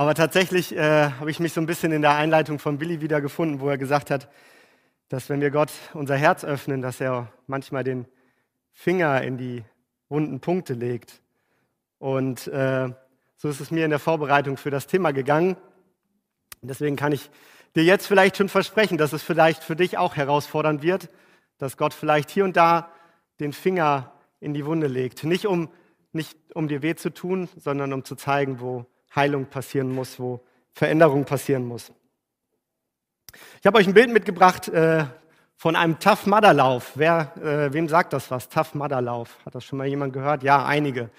Aber tatsächlich äh, habe ich mich so ein bisschen in der Einleitung von Billy wiedergefunden, wo er gesagt hat, dass wenn wir Gott unser Herz öffnen, dass er manchmal den Finger in die wunden Punkte legt. Und äh, so ist es mir in der Vorbereitung für das Thema gegangen. Deswegen kann ich dir jetzt vielleicht schon versprechen, dass es vielleicht für dich auch herausfordernd wird, dass Gott vielleicht hier und da den Finger in die Wunde legt. Nicht um, nicht um dir weh zu tun, sondern um zu zeigen, wo Heilung passieren muss, wo Veränderung passieren muss. Ich habe euch ein Bild mitgebracht äh, von einem Tough Mudder Lauf. Wer, äh, wem sagt das was? Tough Mudder Lauf. Hat das schon mal jemand gehört? Ja, einige.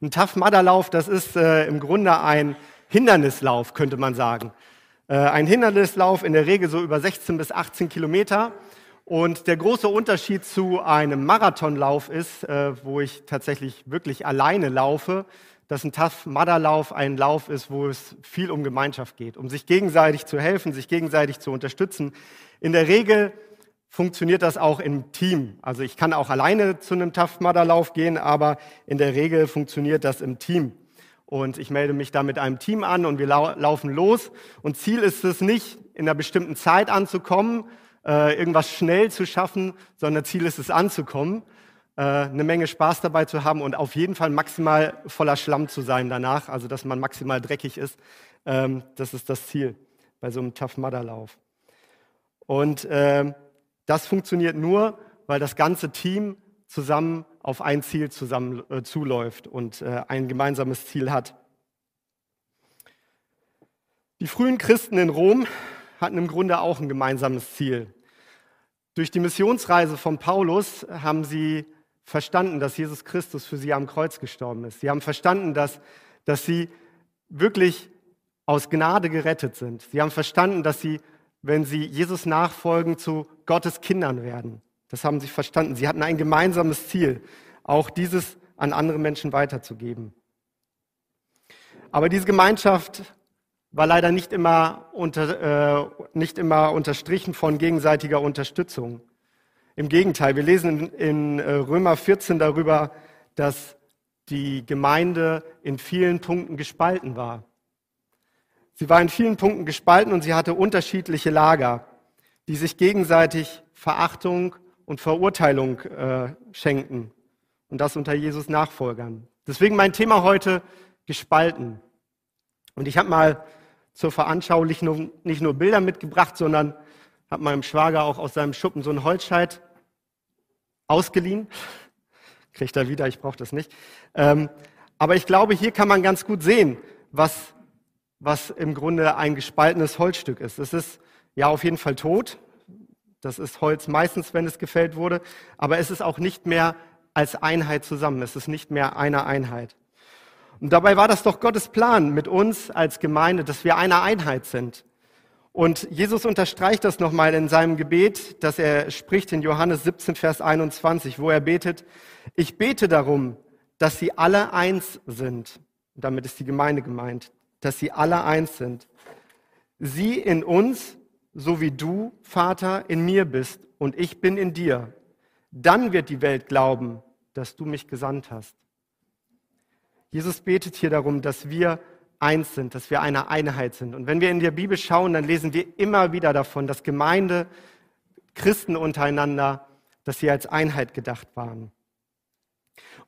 Ein Tough Mudder Lauf, das ist äh, im Grunde ein Hindernislauf, könnte man sagen. Äh, ein Hindernislauf in der Regel so über 16 bis 18 Kilometer. Und der große Unterschied zu einem Marathonlauf ist, äh, wo ich tatsächlich wirklich alleine laufe, dass ein Tough Mudder Lauf ein Lauf ist, wo es viel um Gemeinschaft geht, um sich gegenseitig zu helfen, sich gegenseitig zu unterstützen. In der Regel funktioniert das auch im Team. Also ich kann auch alleine zu einem Tough Mudder Lauf gehen, aber in der Regel funktioniert das im Team und ich melde mich da mit einem Team an und wir lau laufen los. Und Ziel ist es nicht, in einer bestimmten Zeit anzukommen, äh, irgendwas schnell zu schaffen, sondern Ziel ist es anzukommen, eine Menge Spaß dabei zu haben und auf jeden Fall maximal voller Schlamm zu sein danach, also dass man maximal dreckig ist. Ähm, das ist das Ziel bei so einem Tough Mudder Lauf. Und äh, das funktioniert nur, weil das ganze Team zusammen auf ein Ziel zusammen äh, zuläuft und äh, ein gemeinsames Ziel hat. Die frühen Christen in Rom hatten im Grunde auch ein gemeinsames Ziel. Durch die Missionsreise von Paulus haben sie verstanden, dass Jesus Christus für sie am Kreuz gestorben ist. Sie haben verstanden, dass, dass sie wirklich aus Gnade gerettet sind. Sie haben verstanden, dass sie, wenn sie Jesus nachfolgen, zu Gottes Kindern werden. Das haben sie verstanden. Sie hatten ein gemeinsames Ziel, auch dieses an andere Menschen weiterzugeben. Aber diese Gemeinschaft war leider nicht immer, unter, äh, nicht immer unterstrichen von gegenseitiger Unterstützung. Im Gegenteil, wir lesen in, äh, Römer 14 darüber, dass die Gemeinde in vielen Punkten gespalten war. Sie war in vielen Punkten gespalten und sie hatte unterschiedliche Lager, die sich gegenseitig Verachtung und Verurteilung äh, schenken. Und das unter Jesus Nachfolgern. Deswegen mein Thema heute gespalten. Und ich habe mal zur Veranschaulichung nicht nur Bilder mitgebracht, sondern habe meinem Schwager auch aus seinem Schuppen so einen Holzscheit ausgeliehen. Kriegt er wieder, ich brauche das nicht. Ähm, aber ich glaube, hier kann man ganz gut sehen, was, was im Grunde ein gespaltenes Holzstück ist. Es ist ja auf jeden Fall tot, das ist Holz meistens, wenn es gefällt wurde. Aber es ist auch nicht mehr als Einheit zusammen. Es ist nicht mehr eine Einheit. Und dabei war das doch Gottes Plan mit uns als Gemeinde, dass wir eine Einheit sind. Und Jesus unterstreicht das nochmal in seinem Gebet, dass er spricht in Johannes 17, Vers 21, wo er betet, ich bete darum, dass sie alle eins sind. Damit ist die Gemeinde gemeint, dass sie alle eins sind. Sie in uns so wie du, Vater, in mir bist und ich bin in dir. Dann wird die Welt glauben, dass du mich gesandt hast. Jesus betet hier darum, dass wir eins sind, dass wir eine Einheit sind. Und wenn wir in der Bibel schauen, dann lesen wir immer wieder davon, dass Gemeinde, Christen untereinander, dass sie als Einheit gedacht waren.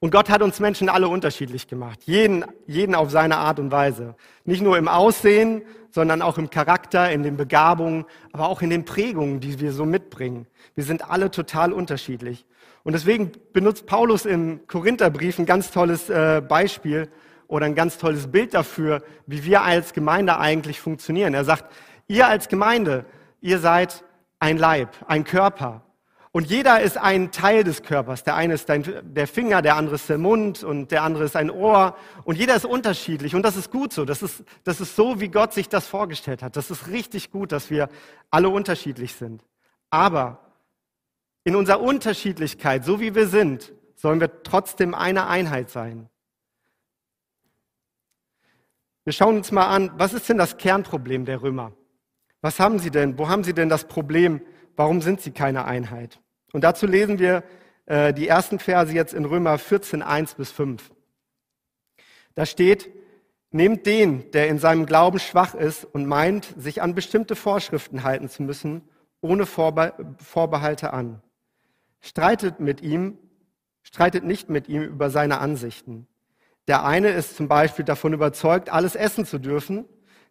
Und Gott hat uns Menschen alle unterschiedlich gemacht, jeden, jeden auf seine Art und Weise. Nicht nur im Aussehen, sondern auch im Charakter, in den Begabungen, aber auch in den Prägungen, die wir so mitbringen. Wir sind alle total unterschiedlich. Und deswegen benutzt Paulus im Korintherbrief ein ganz tolles äh, Beispiel oder ein ganz tolles Bild dafür, wie wir als Gemeinde eigentlich funktionieren. Er sagt, ihr als Gemeinde, ihr seid ein Leib, ein Körper. Und jeder ist ein Teil des Körpers. Der eine ist der Finger, der andere ist der Mund und der andere ist ein Ohr. Und jeder ist unterschiedlich. Und das ist gut so. Das ist, das ist so, wie Gott sich das vorgestellt hat. Das ist richtig gut, dass wir alle unterschiedlich sind. Aber in unserer Unterschiedlichkeit, so wie wir sind, sollen wir trotzdem eine Einheit sein. Wir schauen uns mal an, was ist denn das Kernproblem der Römer? Was haben sie denn? Wo haben sie denn das Problem? Warum sind sie keine Einheit? Und dazu lesen wir äh, die ersten Verse jetzt in Römer 14, 1 bis 5. Da steht, Nehmt den, der in seinem Glauben schwach ist und meint, sich an bestimmte Vorschriften halten zu müssen, ohne Vorbehalte an. Streitet mit ihm, streitet nicht mit ihm über seine Ansichten. Der eine ist zum Beispiel davon überzeugt, alles essen zu dürfen,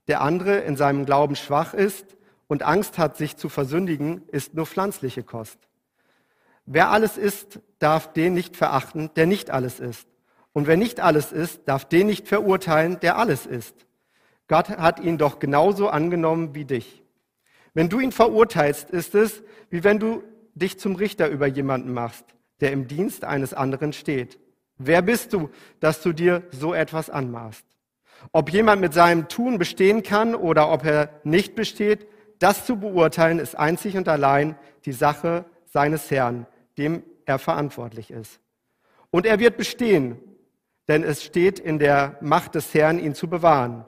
der andere in seinem Glauben schwach ist und Angst hat, sich zu versündigen, ist nur pflanzliche Kost. Wer alles isst, darf den nicht verachten, der nicht alles isst. Und wer nicht alles isst, darf den nicht verurteilen, der alles isst. Gott hat ihn doch genauso angenommen wie dich. Wenn du ihn verurteilst, ist es, wie wenn du dich zum Richter über jemanden machst, der im Dienst eines anderen steht. Wer bist du, dass du dir so etwas anmaßt? Ob jemand mit seinem Tun bestehen kann oder ob er nicht besteht, das zu beurteilen, ist einzig und allein die Sache seines Herrn, dem er verantwortlich ist. Und er wird bestehen, denn es steht in der Macht des Herrn, ihn zu bewahren.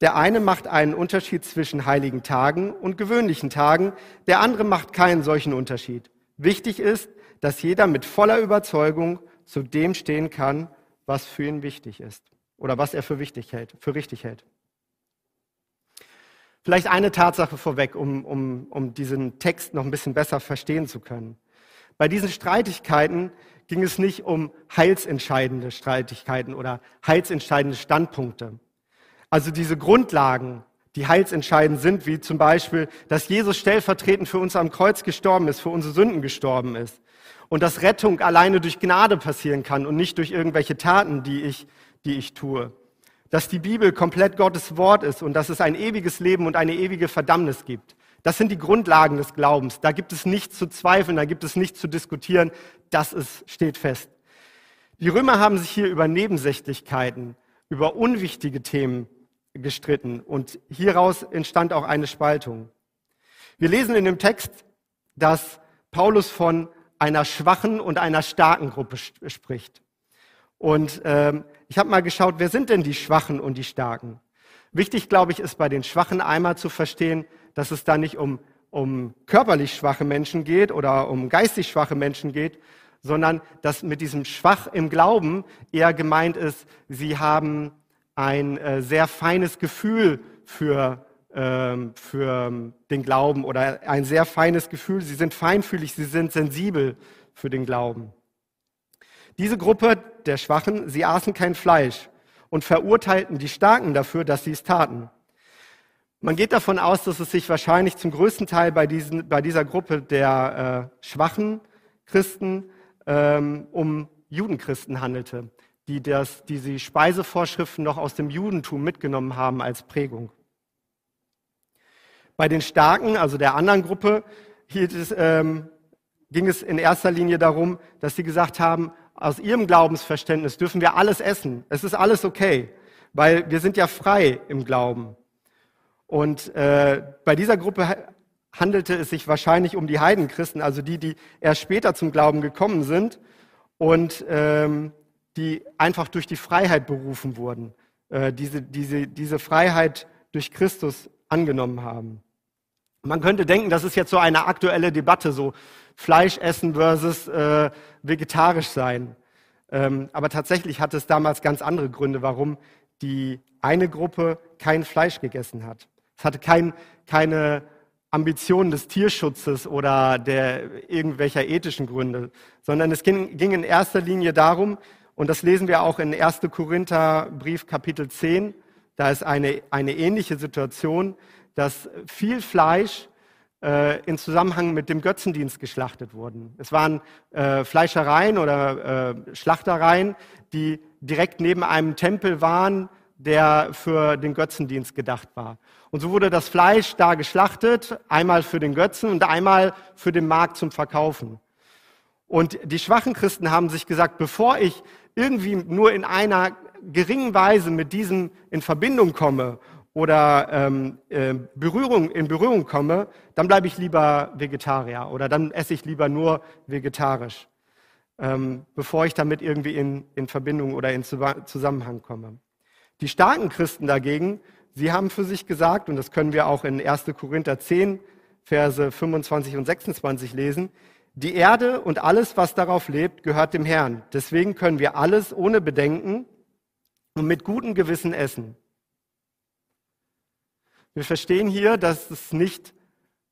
Der eine macht einen Unterschied zwischen heiligen Tagen und gewöhnlichen Tagen, der andere macht keinen solchen Unterschied. Wichtig ist, dass jeder mit voller Überzeugung zu dem stehen kann, was für ihn wichtig ist oder was er für wichtig hält, für richtig hält. Vielleicht eine Tatsache vorweg, um, um, um diesen Text noch ein bisschen besser verstehen zu können. Bei diesen Streitigkeiten ging es nicht um heilsentscheidende Streitigkeiten oder heilsentscheidende Standpunkte. Also diese Grundlagen, die heilsentscheidend sind, wie zum Beispiel, dass Jesus stellvertretend für uns am Kreuz gestorben ist, für unsere Sünden gestorben ist. Und dass Rettung alleine durch Gnade passieren kann und nicht durch irgendwelche Taten, die ich, die ich tue. Dass die Bibel komplett Gottes Wort ist und dass es ein ewiges Leben und eine ewige Verdammnis gibt. Das sind die Grundlagen des Glaubens. Da gibt es nichts zu zweifeln, da gibt es nichts zu diskutieren. Das ist, steht fest. Die Römer haben sich hier über Nebensächlichkeiten, über unwichtige Themen gestritten und hieraus entstand auch eine Spaltung. Wir lesen in dem Text, dass Paulus von einer schwachen und einer starken Gruppe spricht. Und ähm, ich habe mal geschaut, wer sind denn die Schwachen und die Starken? Wichtig, glaube ich, ist bei den Schwachen einmal zu verstehen, dass es da nicht um, um körperlich schwache Menschen geht oder um geistig schwache Menschen geht, sondern dass mit diesem Schwach im Glauben eher gemeint ist, sie haben ein äh, sehr feines Gefühl für, ähm, für den Glauben oder ein sehr feines Gefühl. Sie sind feinfühlig, sie sind sensibel für den Glauben. Diese Gruppe der Schwachen, sie aßen kein Fleisch und verurteilten die Starken dafür, dass sie es taten. Man geht davon aus, dass es sich wahrscheinlich zum größten Teil bei, diesen, bei dieser Gruppe der äh, schwachen Christen ähm, um Judenchristen handelte, die, das, die die Speisevorschriften noch aus dem Judentum mitgenommen haben als Prägung. Bei den Starken, also der anderen Gruppe, es, ähm, ging es in erster Linie darum, dass sie gesagt haben, aus ihrem Glaubensverständnis dürfen wir alles essen. Es ist alles okay, weil wir sind ja frei im Glauben. Und äh, bei dieser Gruppe handelte es sich wahrscheinlich um die Heidenchristen, also die, die erst später zum Glauben gekommen sind und ähm, die einfach durch die Freiheit berufen wurden, äh, diese, diese, diese Freiheit durch Christus angenommen haben. Man könnte denken, das ist jetzt so eine aktuelle Debatte, so Fleisch essen versus äh, vegetarisch sein. Ähm, aber tatsächlich hat es damals ganz andere Gründe, warum die eine Gruppe kein Fleisch gegessen hat. Es hatte kein, keine Ambitionen des Tierschutzes oder der irgendwelcher ethischen Gründe, sondern es ging, ging in erster Linie darum, und das lesen wir auch in 1. Korinther Brief Kapitel 10, da ist eine, eine ähnliche Situation, dass viel Fleisch äh, in Zusammenhang mit dem Götzendienst geschlachtet wurden. Es waren äh, Fleischereien oder äh, Schlachtereien, die direkt neben einem Tempel waren, der für den Götzendienst gedacht war. Und so wurde das Fleisch da geschlachtet, einmal für den Götzen und einmal für den Markt zum Verkaufen. Und die schwachen Christen haben sich gesagt, bevor ich irgendwie nur in einer geringen Weise mit diesem in Verbindung komme oder ähm, äh, Berührung, in Berührung komme, dann bleibe ich lieber Vegetarier oder dann esse ich lieber nur vegetarisch, ähm, bevor ich damit irgendwie in, in Verbindung oder in Zusammenhang komme. Die starken Christen dagegen, sie haben für sich gesagt, und das können wir auch in 1. Korinther 10, Verse 25 und 26 lesen, die Erde und alles, was darauf lebt, gehört dem Herrn. Deswegen können wir alles ohne Bedenken und mit gutem Gewissen essen. Wir verstehen hier, dass es nicht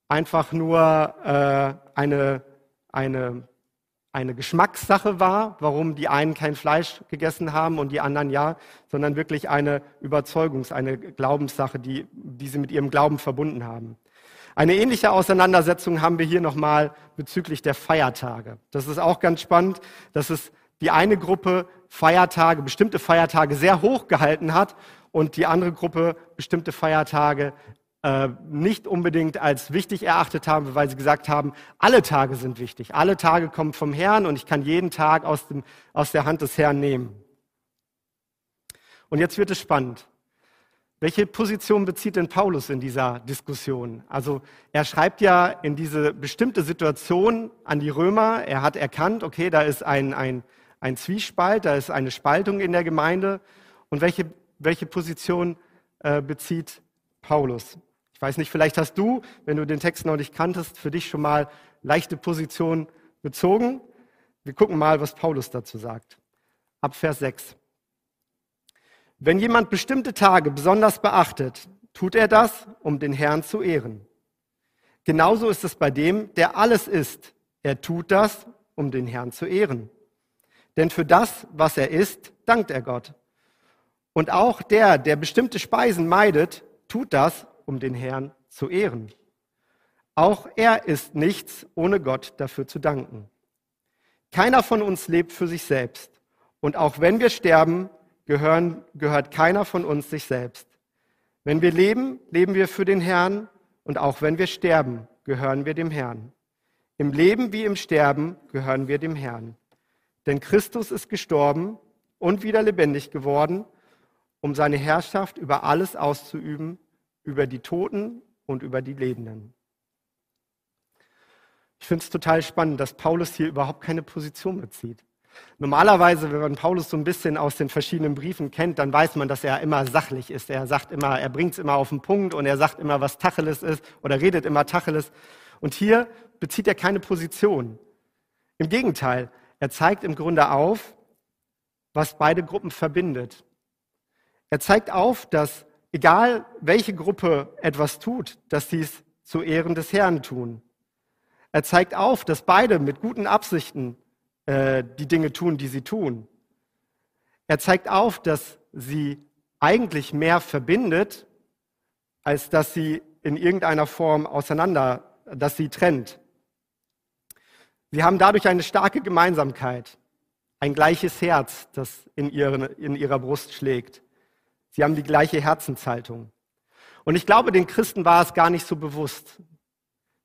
einfach nur äh, eine, eine, eine Geschmackssache war, warum die einen kein Fleisch gegessen haben und die anderen ja, sondern wirklich eine Überzeugungs-, eine Glaubenssache, die, die sie mit ihrem Glauben verbunden haben. Eine ähnliche Auseinandersetzung haben wir hier nochmal bezüglich der Feiertage. Das ist auch ganz spannend, dass es die eine Gruppe Feiertage, bestimmte Feiertage sehr hoch gehalten hat und die andere Gruppe bestimmte Feiertage äh, nicht unbedingt als wichtig erachtet haben, weil sie gesagt haben, alle Tage sind wichtig, alle Tage kommen vom Herrn und ich kann jeden Tag aus, dem, aus der Hand des Herrn nehmen. Und jetzt wird es spannend. Welche Position bezieht denn Paulus in dieser Diskussion? Also er schreibt ja in diese bestimmte Situation an die Römer. Er hat erkannt, okay, da ist ein, ein, ein Zwiespalt, da ist eine Spaltung in der Gemeinde. Und welche, welche Position äh, bezieht Paulus? Ich weiß nicht, vielleicht hast du, wenn du den Text noch nicht kanntest, für dich schon mal leichte Position bezogen. Wir gucken mal, was Paulus dazu sagt. Ab Vers 6. Wenn jemand bestimmte Tage besonders beachtet, tut er das, um den Herrn zu ehren. Genauso ist es bei dem, der alles isst. Er tut das, um den Herrn zu ehren. Denn für das, was er isst, dankt er Gott. Und auch der, der bestimmte Speisen meidet, tut das, um den Herrn zu ehren. Auch er isst nichts, ohne Gott dafür zu danken. Keiner von uns lebt für sich selbst. Und auch wenn wir sterben, gehören, gehört keiner von uns sich selbst. Wenn wir leben, leben wir für den Herrn und auch wenn wir sterben, gehören wir dem Herrn. Im Leben wie im Sterben gehören wir dem Herrn. Denn Christus ist gestorben und wieder lebendig geworden, um seine Herrschaft über alles auszuüben, über die Toten und über die Lebenden. Ich finde es total spannend, dass Paulus hier überhaupt keine Position bezieht. Normalerweise, wenn man Paulus so ein bisschen aus den verschiedenen Briefen kennt, dann weiß man, dass er immer sachlich ist. Er sagt immer, er bringt es immer auf den Punkt und er sagt immer, was Tacheles ist oder redet immer Tacheles. Und hier bezieht er keine Position. Im Gegenteil, er zeigt im Grunde auf, was beide Gruppen verbindet. Er zeigt auf, dass egal welche Gruppe etwas tut, dass sie es zu Ehren des Herrn tun. Er zeigt auf, dass beide mit guten Absichten äh, die Dinge tun, die sie tun. Er zeigt auf, dass sie eigentlich mehr verbindet, als dass sie in irgendeiner Form auseinander, dass sie trennt. Sie haben dadurch eine starke Gemeinsamkeit, ein gleiches Herz, das in, ihren, in ihrer Brust schlägt. Sie haben die gleiche Herzenshaltung. Und ich glaube, den Christen war es gar nicht so bewusst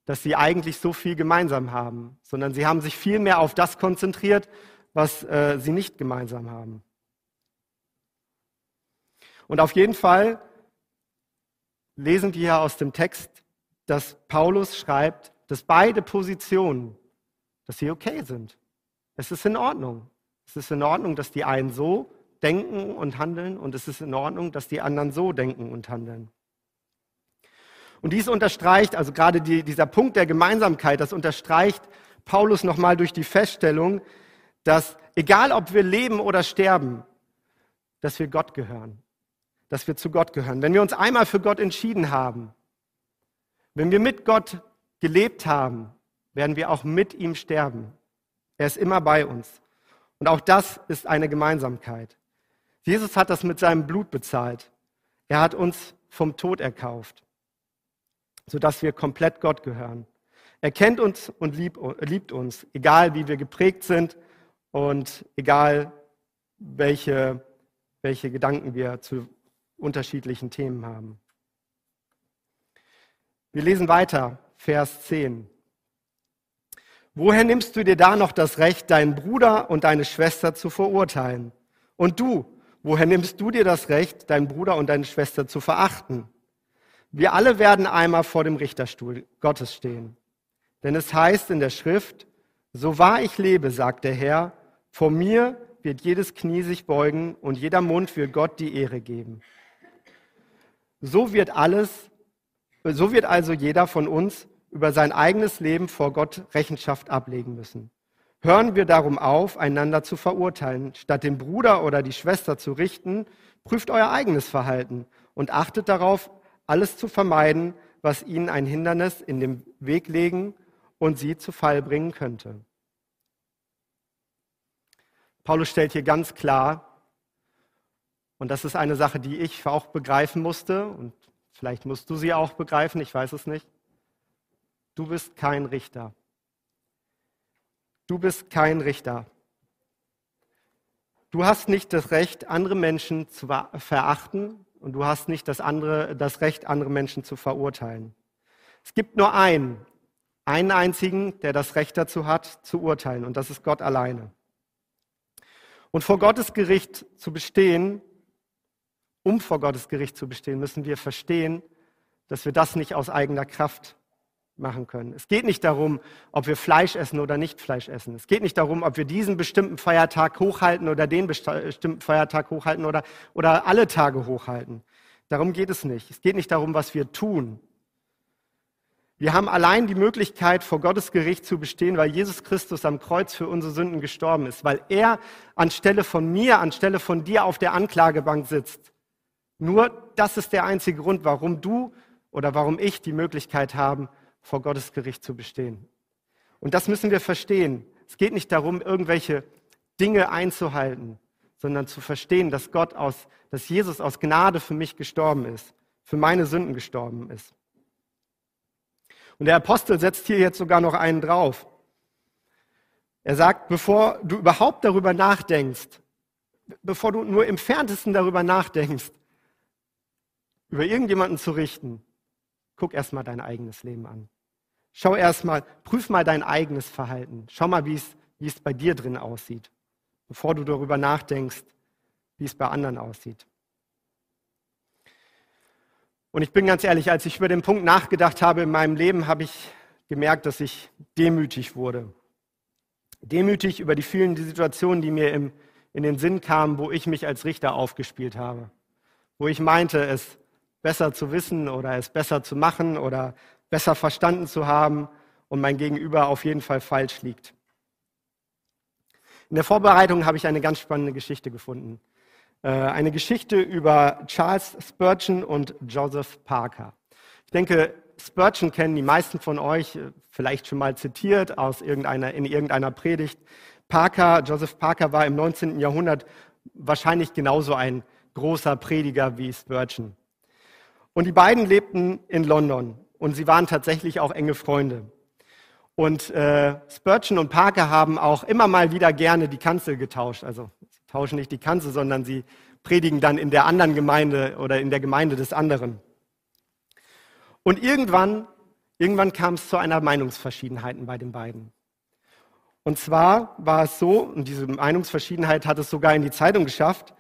dass sie eigentlich so viel gemeinsam haben, sondern sie haben sich viel mehr auf das konzentriert, was äh, sie nicht gemeinsam haben. Und auf jeden Fall lesen wir hier aus dem Text, dass Paulus schreibt, dass beide Positionen, dass sie okay sind. Es ist in Ordnung. Es ist in Ordnung, dass die einen so denken und handeln und es ist in Ordnung, dass die anderen so denken und handeln. Und dies unterstreicht, also gerade die, dieser Punkt der Gemeinsamkeit, das unterstreicht Paulus nochmal durch die Feststellung, dass egal ob wir leben oder sterben, dass wir Gott gehören, dass wir zu Gott gehören. Wenn wir uns einmal für Gott entschieden haben, wenn wir mit Gott gelebt haben, werden wir auch mit ihm sterben. Er ist immer bei uns. Und auch das ist eine Gemeinsamkeit. Jesus hat das mit seinem Blut bezahlt. Er hat uns vom Tod erkauft sodass wir komplett Gott gehören. Er kennt uns und liebt uns, egal wie wir geprägt sind und egal welche, welche Gedanken wir zu unterschiedlichen Themen haben. Wir lesen weiter, Vers 10. Woher nimmst du dir da noch das Recht, deinen Bruder und deine Schwester zu verurteilen? Und du, woher nimmst du dir das Recht, deinen Bruder und deine Schwester zu verachten? Wir alle werden einmal vor dem Richterstuhl Gottes stehen. Denn es heißt in der Schrift, so wahr ich lebe, sagt der Herr, vor mir wird jedes Knie sich beugen und jeder Mund wird Gott die Ehre geben. So wird alles, so wird also jeder von uns über sein eigenes Leben vor Gott Rechenschaft ablegen müssen. Hören wir darum auf, einander zu verurteilen. Statt den Bruder oder die Schwester zu richten, prüft euer eigenes Verhalten und achtet darauf, alles zu vermeiden, was ihnen ein Hindernis in den Weg legen und sie zu Fall bringen könnte. Paulus stellt hier ganz klar, und das ist eine Sache, die ich auch begreifen musste, und vielleicht musst du sie auch begreifen, ich weiß es nicht. Du bist kein Richter. Du bist kein Richter. Du hast nicht das Recht, andere Menschen zu verachten und du hast nicht das, andere, das Recht, andere Menschen zu verurteilen. Es gibt nur einen, einen einzigen, der das Recht dazu hat, zu urteilen und das ist Gott alleine. Und vor Gottes Gericht zu bestehen, um vor Gottes Gericht zu bestehen, müssen wir verstehen, dass wir das nicht aus eigener Kraft machen können. Es geht nicht darum, ob wir Fleisch essen oder nicht Fleisch essen. Es geht nicht darum, ob wir diesen bestimmten Feiertag hochhalten oder den bestimmten Feiertag hochhalten oder, oder alle Tage hochhalten. Darum geht es nicht. Es geht nicht darum, was wir tun. Wir haben allein die Möglichkeit, vor Gottes Gericht zu bestehen, weil Jesus Christus am Kreuz für unsere Sünden gestorben ist, weil er anstelle von mir, anstelle von dir auf der Anklagebank sitzt. Nur das ist der einzige Grund, warum du oder warum ich die Möglichkeit haben, vor Gottes Gericht zu bestehen. Und das müssen wir verstehen. Es geht nicht darum, irgendwelche Dinge einzuhalten, sondern zu verstehen, dass Gott aus, dass Jesus aus Gnade für mich gestorben ist, für meine Sünden gestorben ist. Und der Apostel setzt hier jetzt sogar noch einen drauf. Er sagt, bevor du überhaupt darüber nachdenkst, bevor du nur im Ferntesten darüber nachdenkst, über irgendjemanden zu richten, guck erst mal dein eigenes Leben an. Schau erstmal, prüf mal dein eigenes Verhalten. Schau mal, wie es, wie es bei dir drin aussieht, bevor du darüber nachdenkst, wie es bei anderen aussieht. Und ich bin ganz ehrlich, als ich über den Punkt nachgedacht habe in meinem Leben, habe ich gemerkt, dass ich demütig wurde. Demütig über die vielen Situationen, die mir im, in den Sinn kamen, wo ich mich als Richter aufgespielt habe. Wo ich meinte, es besser zu wissen oder es besser zu machen oder besser verstanden zu haben und mein Gegenüber auf jeden Fall falsch liegt. In der Vorbereitung habe ich eine ganz spannende Geschichte gefunden. Äh, eine Geschichte über Charles Spurgeon und Joseph Parker. Ich denke, Spurgeon kennen die meisten von euch, äh, vielleicht schon mal zitiert aus irgendeiner, in irgendeiner Predigt. Parker, Joseph Parker war im 19. Jahrhundert wahrscheinlich genauso ein großer Prediger wie Spurgeon. Und die beiden lebten in London und sie waren tatsächlich auch enge Freunde. Und äh, Spurgeon und Parker haben auch immer mal wieder gerne die Kanzel getauscht. Also sie tauschen nicht die Kanzel, sondern sie predigen dann in der anderen Gemeinde oder in der Gemeinde des anderen. Und irgendwann, irgendwann kam es zu einer Meinungsverschiedenheit bei den beiden. Und zwar war es so, und diese Meinungsverschiedenheit hat es sogar in die Zeitung geschafft,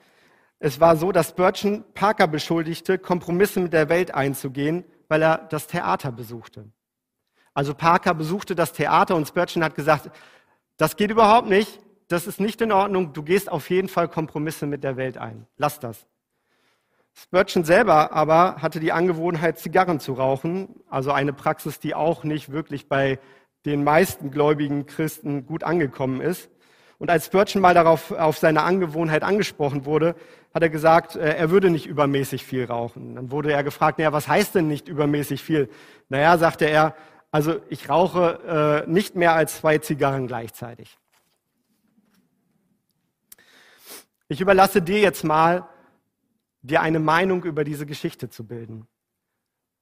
es war so, dass Spurgeon Parker beschuldigte, Kompromisse mit der Welt einzugehen weil er das Theater besuchte. Also Parker besuchte das Theater und Spurgeon hat gesagt, das geht überhaupt nicht, das ist nicht in Ordnung, du gehst auf jeden Fall Kompromisse mit der Welt ein. Lass das. Spurgeon selber aber hatte die Angewohnheit, Zigarren zu rauchen, also eine Praxis, die auch nicht wirklich bei den meisten gläubigen Christen gut angekommen ist. Und als Spurgeon mal darauf auf seine Angewohnheit angesprochen wurde, hat er gesagt, äh, er würde nicht übermäßig viel rauchen. Dann wurde er gefragt, naja, was heißt denn nicht übermäßig viel? Naja, sagte er, also ich rauche äh, nicht mehr als zwei Zigarren gleichzeitig. Ich überlasse dir jetzt mal, dir eine Meinung über diese Geschichte zu bilden.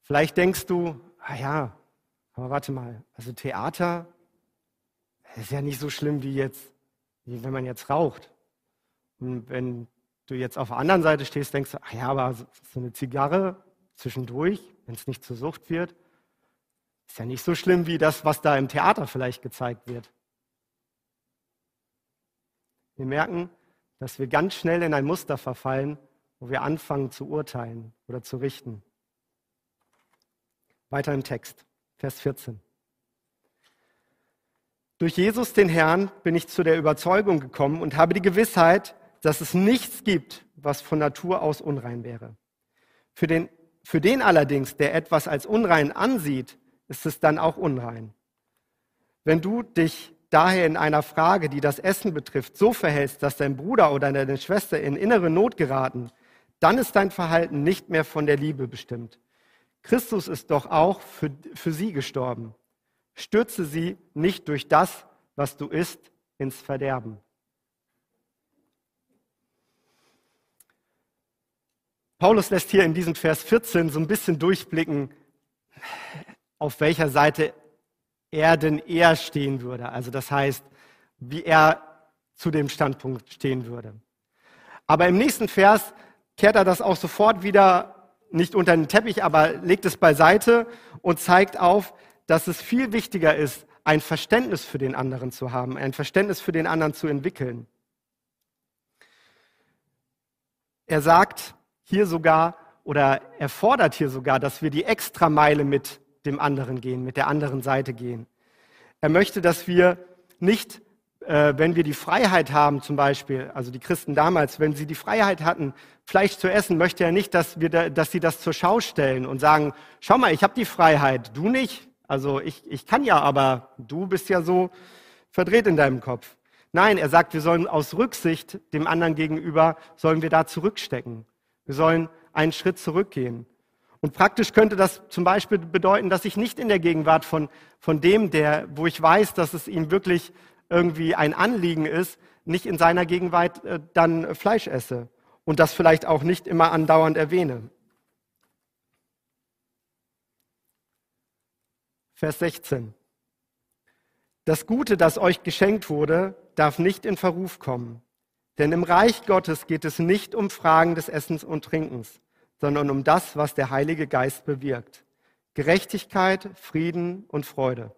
Vielleicht denkst du, ah ja, aber warte mal, also Theater ist ja nicht so schlimm wie jetzt wie wenn man jetzt raucht. Und wenn du jetzt auf der anderen Seite stehst, denkst du, ach ja, aber so eine Zigarre zwischendurch, wenn es nicht zur Sucht wird, ist ja nicht so schlimm wie das, was da im Theater vielleicht gezeigt wird. Wir merken, dass wir ganz schnell in ein Muster verfallen, wo wir anfangen zu urteilen oder zu richten. Weiter im Text, Vers 14. Durch Jesus, den Herrn, bin ich zu der Überzeugung gekommen und habe die Gewissheit, dass es nichts gibt, was von Natur aus unrein wäre. Für den, für den allerdings, der etwas als unrein ansieht, ist es dann auch unrein. Wenn du dich daher in einer Frage, die das Essen betrifft, so verhältst, dass dein Bruder oder deine Schwester in innere Not geraten, dann ist dein Verhalten nicht mehr von der Liebe bestimmt. Christus ist doch auch für, für sie gestorben. Stürze sie nicht durch das, was du isst, ins Verderben. Paulus lässt hier in diesem Vers 14 so ein bisschen durchblicken, auf welcher Seite er denn eher stehen würde. Also das heißt, wie er zu dem Standpunkt stehen würde. Aber im nächsten Vers kehrt er das auch sofort wieder nicht unter den Teppich, aber legt es beiseite und zeigt auf, dass es viel wichtiger ist, ein Verständnis für den anderen zu haben, ein Verständnis für den anderen zu entwickeln. Er sagt hier sogar oder er fordert hier sogar, dass wir die Extrameile mit dem anderen gehen, mit der anderen Seite gehen. Er möchte, dass wir nicht, äh, wenn wir die Freiheit haben, zum Beispiel, also die Christen damals, wenn sie die Freiheit hatten, Fleisch zu essen, möchte er nicht, dass, wir da, dass sie das zur Schau stellen und sagen, schau mal, ich habe die Freiheit, du nicht. Also ich, ich kann ja, aber du bist ja so verdreht in deinem Kopf. Nein, er sagt, wir sollen aus Rücksicht dem anderen gegenüber, sollen wir da zurückstecken. Wir sollen einen Schritt zurückgehen. Und praktisch könnte das zum Beispiel bedeuten, dass ich nicht in der Gegenwart von, von dem, der, wo ich weiß, dass es ihm wirklich irgendwie ein Anliegen ist, nicht in seiner Gegenwart äh, dann Fleisch esse und das vielleicht auch nicht immer andauernd erwähne. Vers 16. Das Gute, das euch geschenkt wurde, darf nicht in Verruf kommen. Denn im Reich Gottes geht es nicht um Fragen des Essens und Trinkens, sondern um das, was der Heilige Geist bewirkt. Gerechtigkeit, Frieden und Freude.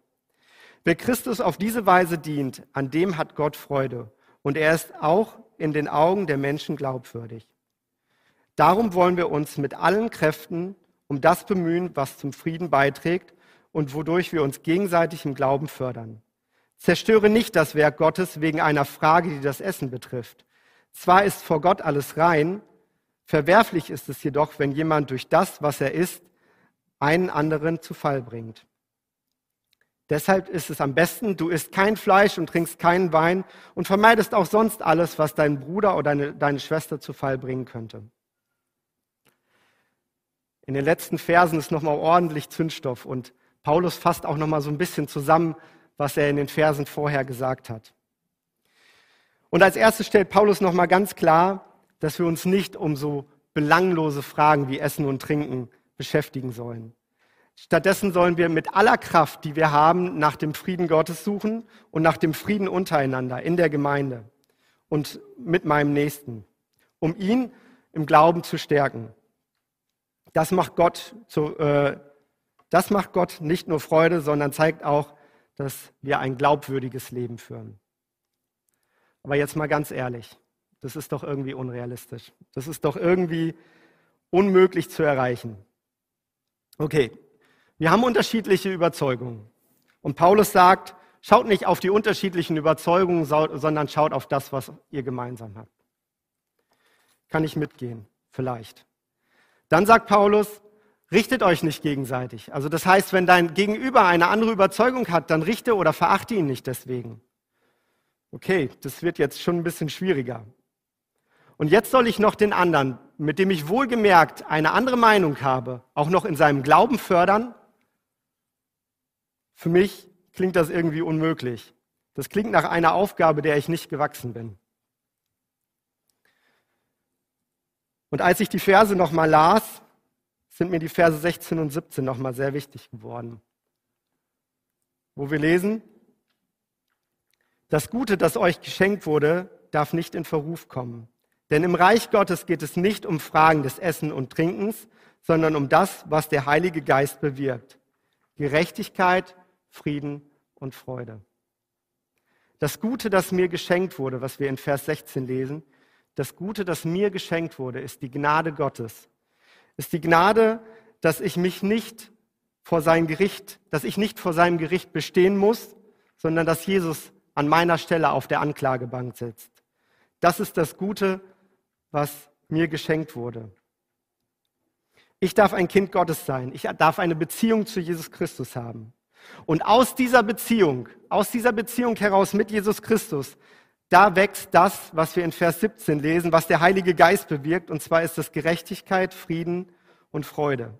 Wer Christus auf diese Weise dient, an dem hat Gott Freude. Und er ist auch in den Augen der Menschen glaubwürdig. Darum wollen wir uns mit allen Kräften um das bemühen, was zum Frieden beiträgt und wodurch wir uns gegenseitig im Glauben fördern. Zerstöre nicht das Werk Gottes wegen einer Frage, die das Essen betrifft. Zwar ist vor Gott alles rein, Verwerflich ist es jedoch, wenn jemand durch das, was er ist, einen anderen zu Fall bringt. Deshalb ist es am besten, du isst kein Fleisch und trinkst keinen Wein und vermeidest auch sonst alles, was deinen Bruder oder deine, deine Schwester zu Fall bringen könnte. In den letzten Versen ist nochmal ordentlich Zündstoff und Paulus fasst auch nochmal so ein bisschen zusammen, was er in den Versen vorher gesagt hat. Und als erstes stellt Paulus nochmal ganz klar, dass wir uns nicht um so belanglose Fragen wie Essen und Trinken beschäftigen sollen. Stattdessen sollen wir mit aller Kraft, die wir haben, nach dem Frieden Gottes suchen und nach dem Frieden untereinander in der Gemeinde und mit meinem Nächsten, um ihn im Glauben zu stärken. Das macht Gott, zu, äh, das macht Gott nicht nur Freude, sondern zeigt auch, dass wir ein glaubwürdiges Leben führen. Aber jetzt mal ganz ehrlich, das ist doch irgendwie unrealistisch. Das ist doch irgendwie unmöglich zu erreichen. Okay, wir haben unterschiedliche Überzeugungen. Und Paulus sagt, schaut nicht auf die unterschiedlichen Überzeugungen, sondern schaut auf das, was ihr gemeinsam habt. Kann ich mitgehen? Vielleicht. Dann sagt Paulus, richtet euch nicht gegenseitig. Also das heißt, wenn dein Gegenüber eine andere Überzeugung hat, dann richte oder verachte ihn nicht deswegen. Okay, das wird jetzt schon ein bisschen schwieriger. Und jetzt soll ich noch den anderen, mit dem ich wohlgemerkt eine andere Meinung habe, auch noch in seinem Glauben fördern? Für mich klingt das irgendwie unmöglich. Das klingt nach einer Aufgabe, der ich nicht gewachsen bin. Und als ich die Verse nochmal las, sind mir die Verse 16 und 17 nochmal sehr wichtig geworden. Wo wir lesen, das Gute, das euch geschenkt wurde, darf nicht in Verruf kommen. Denn im Reich Gottes geht es nicht um Fragen des Essen und Trinkens, sondern um das, was der Heilige Geist bewirkt. Gerechtigkeit, Frieden und Freude. Das Gute, das mir geschenkt wurde, was wir in Vers 16 lesen, das Gute, das mir geschenkt wurde, ist die Gnade Gottes. Ist die Gnade, dass ich mich nicht vor sein Gericht, dass ich nicht vor seinem Gericht bestehen muss, sondern dass Jesus an meiner Stelle auf der Anklagebank sitzt. Das ist das Gute, was mir geschenkt wurde. Ich darf ein Kind Gottes sein. Ich darf eine Beziehung zu Jesus Christus haben. Und aus dieser Beziehung, aus dieser Beziehung heraus mit Jesus Christus, da wächst das, was wir in Vers 17 lesen, was der Heilige Geist bewirkt, und zwar ist das Gerechtigkeit, Frieden und Freude.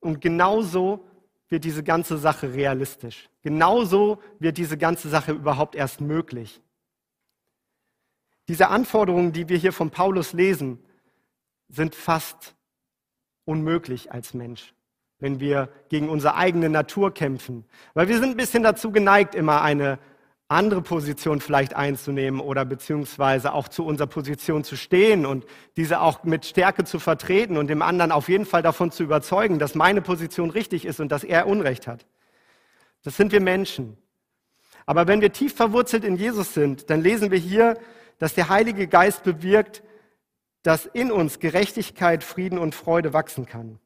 Und genauso wird diese ganze Sache realistisch. Genauso wird diese ganze Sache überhaupt erst möglich. Diese Anforderungen, die wir hier von Paulus lesen, sind fast unmöglich als Mensch, wenn wir gegen unsere eigene Natur kämpfen. Weil wir sind ein bisschen dazu geneigt, immer eine andere Position vielleicht einzunehmen oder beziehungsweise auch zu unserer Position zu stehen und diese auch mit Stärke zu vertreten und dem anderen auf jeden Fall davon zu überzeugen, dass meine Position richtig ist und dass er Unrecht hat. Das sind wir Menschen. Aber wenn wir tief verwurzelt in Jesus sind, dann lesen wir hier, dass der Heilige Geist bewirkt, dass in uns Gerechtigkeit, Frieden und Freude wachsen kann.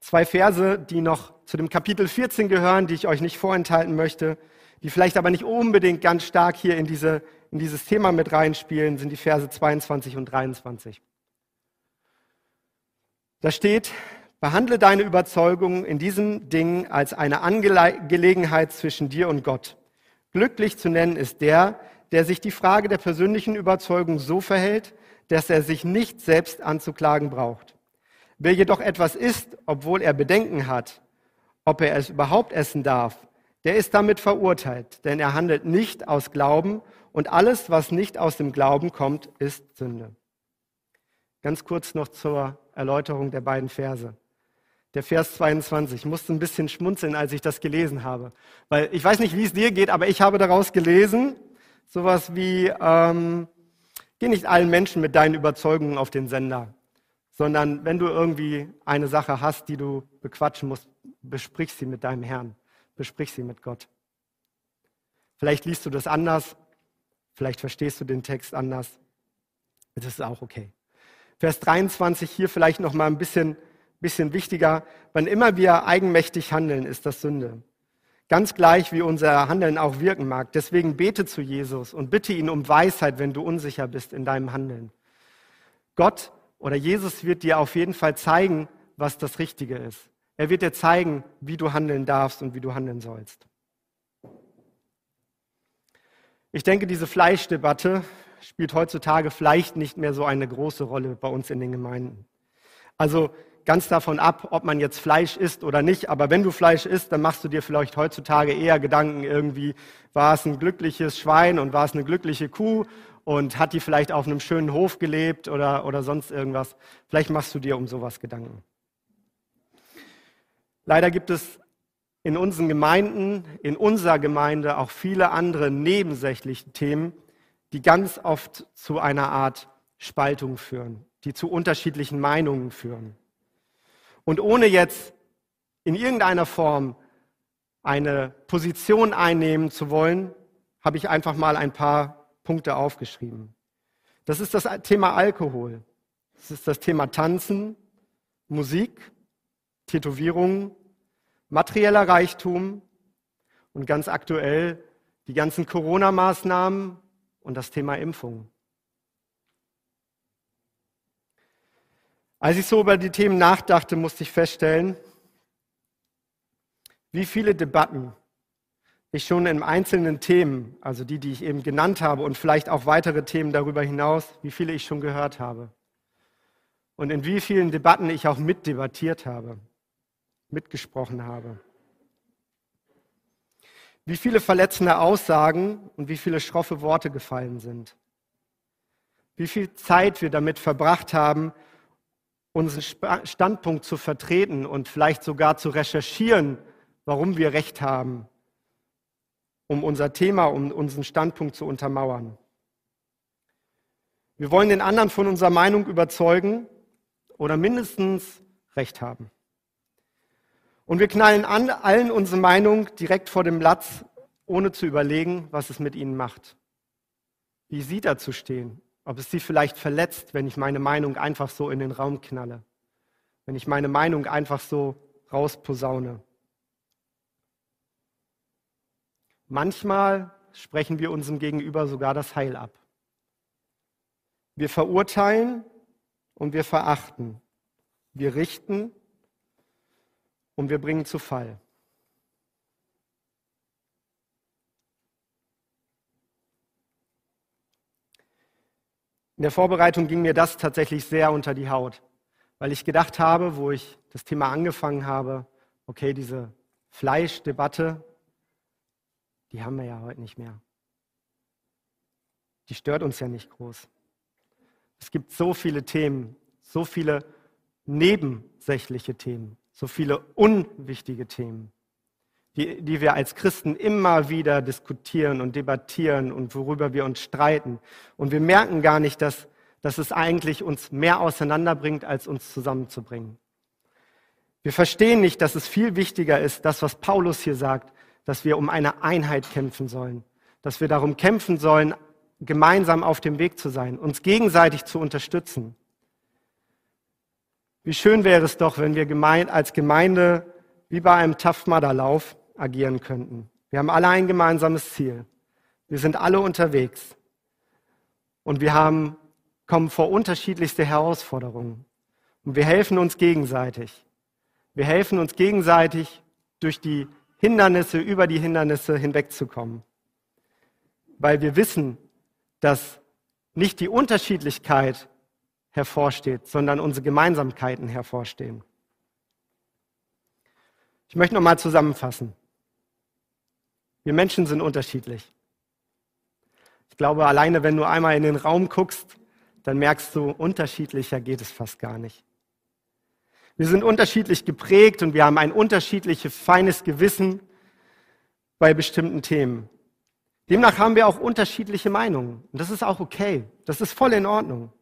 Zwei Verse, die noch zu dem Kapitel 14 gehören, die ich euch nicht vorenthalten möchte, die vielleicht aber nicht unbedingt ganz stark hier in, diese, in dieses Thema mit reinspielen, sind die Verse 22 und 23. Da steht, behandle deine Überzeugung in diesem Ding als eine Angelegenheit zwischen dir und Gott. Glücklich zu nennen ist der, der sich die Frage der persönlichen Überzeugung so verhält, dass er sich nicht selbst anzuklagen braucht. Wer jedoch etwas isst, obwohl er Bedenken hat, ob er es überhaupt essen darf, der ist damit verurteilt, denn er handelt nicht aus Glauben und alles, was nicht aus dem Glauben kommt, ist Sünde. Ganz kurz noch zur Erläuterung der beiden Verse. Der Vers 22. Ich musste ein bisschen schmunzeln, als ich das gelesen habe. Weil ich weiß nicht, wie es dir geht, aber ich habe daraus gelesen, sowas wie, ähm, geh nicht allen Menschen mit deinen Überzeugungen auf den Sender sondern wenn du irgendwie eine Sache hast, die du bequatschen musst, besprich sie mit deinem Herrn, besprich sie mit Gott. Vielleicht liest du das anders, vielleicht verstehst du den Text anders. Das ist auch okay. Vers 23 hier vielleicht noch mal ein bisschen, bisschen wichtiger. Wann immer wir eigenmächtig handeln, ist das Sünde. Ganz gleich, wie unser Handeln auch wirken mag. Deswegen bete zu Jesus und bitte ihn um Weisheit, wenn du unsicher bist in deinem Handeln. Gott oder Jesus wird dir auf jeden Fall zeigen, was das Richtige ist. Er wird dir zeigen, wie du handeln darfst und wie du handeln sollst. Ich denke, diese Fleischdebatte spielt heutzutage vielleicht nicht mehr so eine große Rolle bei uns in den Gemeinden. Also ganz davon ab, ob man jetzt Fleisch isst oder nicht. Aber wenn du Fleisch isst, dann machst du dir vielleicht heutzutage eher Gedanken irgendwie, war es ein glückliches Schwein und war es eine glückliche Kuh und hat die vielleicht auf einem schönen Hof gelebt oder, oder sonst irgendwas. Vielleicht machst du dir um sowas Gedanken. Leider gibt es in unseren Gemeinden, in unserer Gemeinde auch viele andere nebensächliche Themen, die ganz oft zu einer Art Spaltung führen, die zu unterschiedlichen Meinungen führen. Und ohne jetzt in irgendeiner Form eine Position einnehmen zu wollen, habe ich einfach mal ein paar Punkte aufgeschrieben. Das ist das Thema Alkohol. Das ist das Thema Tanzen, Musik, Tätowierungen, materieller Reichtum und ganz aktuell die ganzen Corona-Maßnahmen und das Thema Impfung. Als ich so über die Themen nachdachte, musste ich feststellen, wie viele Debatten ich schon in einzelnen Themen, also die, die ich eben genannt habe und vielleicht auch weitere Themen darüber hinaus, wie viele ich schon gehört habe. Und in wie vielen Debatten ich auch mitdebattiert habe, mitgesprochen habe. Wie viele verletzende Aussagen und wie viele schroffe Worte gefallen sind. Wie viel Zeit wir damit verbracht haben, unseren Standpunkt zu vertreten und vielleicht sogar zu recherchieren, warum wir Recht haben um unser Thema, um unseren Standpunkt zu untermauern. Wir wollen den anderen von unserer Meinung überzeugen oder mindestens Recht haben. Und wir knallen an, allen unsere Meinung direkt vor dem Latz, ohne zu überlegen, was es mit ihnen macht. Wie sie dazu stehen. Ob es sie vielleicht verletzt, wenn ich meine Meinung einfach so in den Raum knalle. Wenn ich meine Meinung einfach so rausposaune. Manchmal sprechen wir unserem Gegenüber sogar das Heil ab. Wir verurteilen und wir verachten. Wir richten und wir bringen zu Fall. In der Vorbereitung ging mir das tatsächlich sehr unter die Haut, weil ich gedacht habe, wo ich das Thema angefangen habe, okay, diese Fleischdebatte, die haben wir ja heute nicht mehr. Die stört uns ja nicht groß. Es gibt so viele Themen, so viele nebensächliche Themen, so viele unwichtige Themen, die, die wir als Christen immer wieder diskutieren und debattieren und worüber wir uns streiten. Und wir merken gar nicht, dass, dass es eigentlich uns mehr auseinanderbringt, als uns zusammenzubringen. Wir verstehen nicht, dass es viel wichtiger ist, das, was Paulus hier sagt, dass wir um eine Einheit kämpfen sollen, dass wir darum kämpfen sollen, gemeinsam auf dem Weg zu sein, uns gegenseitig zu unterstützen. Wie schön wäre es doch, wenn wir als Gemeinde wie bei einem Tough Mudder Lauf agieren könnten. Wir haben alle ein gemeinsames Ziel. Wir sind alle unterwegs. Und wir haben, kommen vor unterschiedlichste Herausforderungen. Und wir helfen uns gegenseitig. Wir helfen uns gegenseitig, durch die Hindernisse, über die Hindernisse hinwegzukommen. Weil wir wissen, dass nicht die Unterschiedlichkeit hervorsteht, sondern unsere Gemeinsamkeiten hervorstehen. Ich möchte nochmal zusammenfassen. Wir Menschen sind unterschiedlich. Ich glaube, alleine wenn du einmal in den Raum guckst, dann merkst du, unterschiedlicher geht es fast gar nicht. Wir sind unterschiedlich geprägt und wir haben ein unterschiedliches feines Gewissen bei bestimmten Themen. Demnach haben wir auch unterschiedliche Meinungen. Und das ist auch okay. Das ist voll in Ordnung.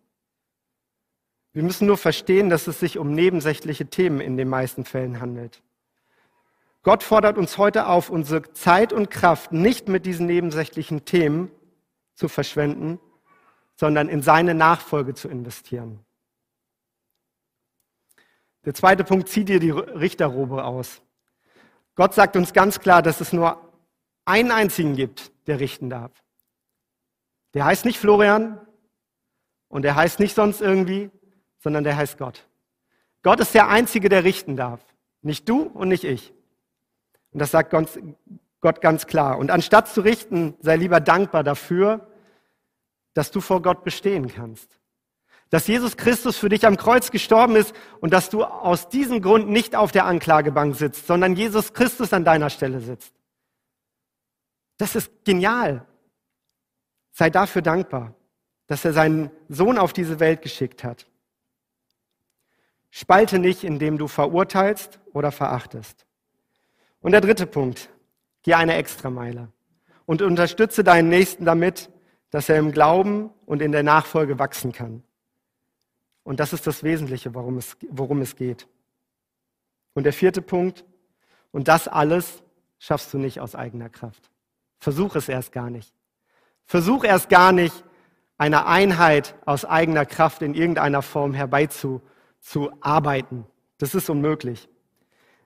Wir müssen nur verstehen, dass es sich um nebensächliche Themen in den meisten Fällen handelt. Gott fordert uns heute auf, unsere Zeit und Kraft nicht mit diesen nebensächlichen Themen zu verschwenden, sondern in seine Nachfolge zu investieren. Der zweite Punkt, zieh dir die Richterrobe aus. Gott sagt uns ganz klar, dass es nur einen einzigen gibt, der richten darf. Der heißt nicht Florian und der heißt nicht sonst irgendwie, sondern der heißt Gott. Gott ist der Einzige, der richten darf. Nicht du und nicht ich. Und das sagt Gott ganz klar. Und anstatt zu richten, sei lieber dankbar dafür, dass du vor Gott bestehen kannst. Dass Jesus Christus für dich am Kreuz gestorben ist und dass du aus diesem Grund nicht auf der Anklagebank sitzt, sondern Jesus Christus an deiner Stelle sitzt. Das ist genial. Sei dafür dankbar, dass er seinen Sohn auf diese Welt geschickt hat. Spalte nicht, indem du verurteilst oder verachtest. Und der dritte Punkt, geh eine Extrameile und unterstütze deinen Nächsten damit, dass er im Glauben und in der Nachfolge wachsen kann. Und das ist das Wesentliche, worum es, worum es geht. Und der vierte Punkt, und das alles schaffst du nicht aus eigener Kraft. Versuch es erst gar nicht. Versuch erst gar nicht, eine Einheit aus eigener Kraft in irgendeiner Form herbeizuarbeiten. Das ist unmöglich.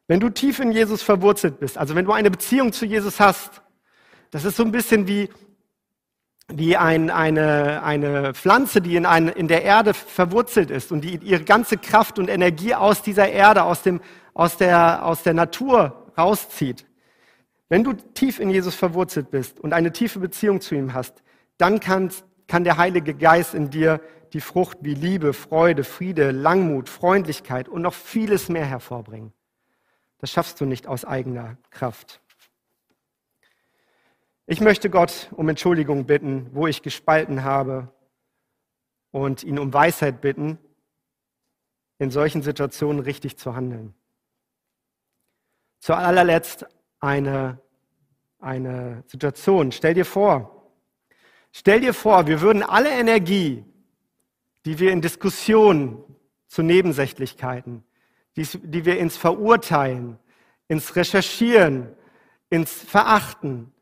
Wenn du tief in Jesus verwurzelt bist, also wenn du eine Beziehung zu Jesus hast, das ist so ein bisschen wie, wie ein, eine, eine Pflanze, die in, ein, in der Erde verwurzelt ist und die ihre ganze Kraft und Energie aus dieser Erde, aus, dem, aus, der, aus der Natur rauszieht. Wenn du tief in Jesus verwurzelt bist und eine tiefe Beziehung zu ihm hast, dann kann, kann der Heilige Geist in dir die Frucht wie Liebe, Freude, Friede, Langmut, Freundlichkeit und noch vieles mehr hervorbringen. Das schaffst du nicht aus eigener Kraft. Ich möchte Gott um Entschuldigung bitten, wo ich gespalten habe und ihn um Weisheit bitten, in solchen Situationen richtig zu handeln. Zu allerletzt eine, eine Situation. Stell dir vor, stell dir vor, wir würden alle Energie, die wir in Diskussionen zu Nebensächlichkeiten, die, die wir ins Verurteilen, ins Recherchieren, ins Verachten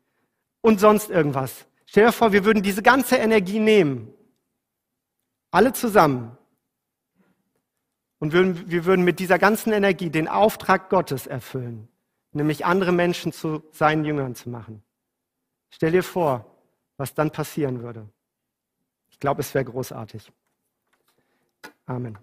und sonst irgendwas. Stell dir vor, wir würden diese ganze Energie nehmen, alle zusammen, und würden, wir würden mit dieser ganzen Energie den Auftrag Gottes erfüllen, nämlich andere Menschen zu seinen Jüngern zu machen. Stell dir vor, was dann passieren würde. Ich glaube, es wäre großartig. Amen.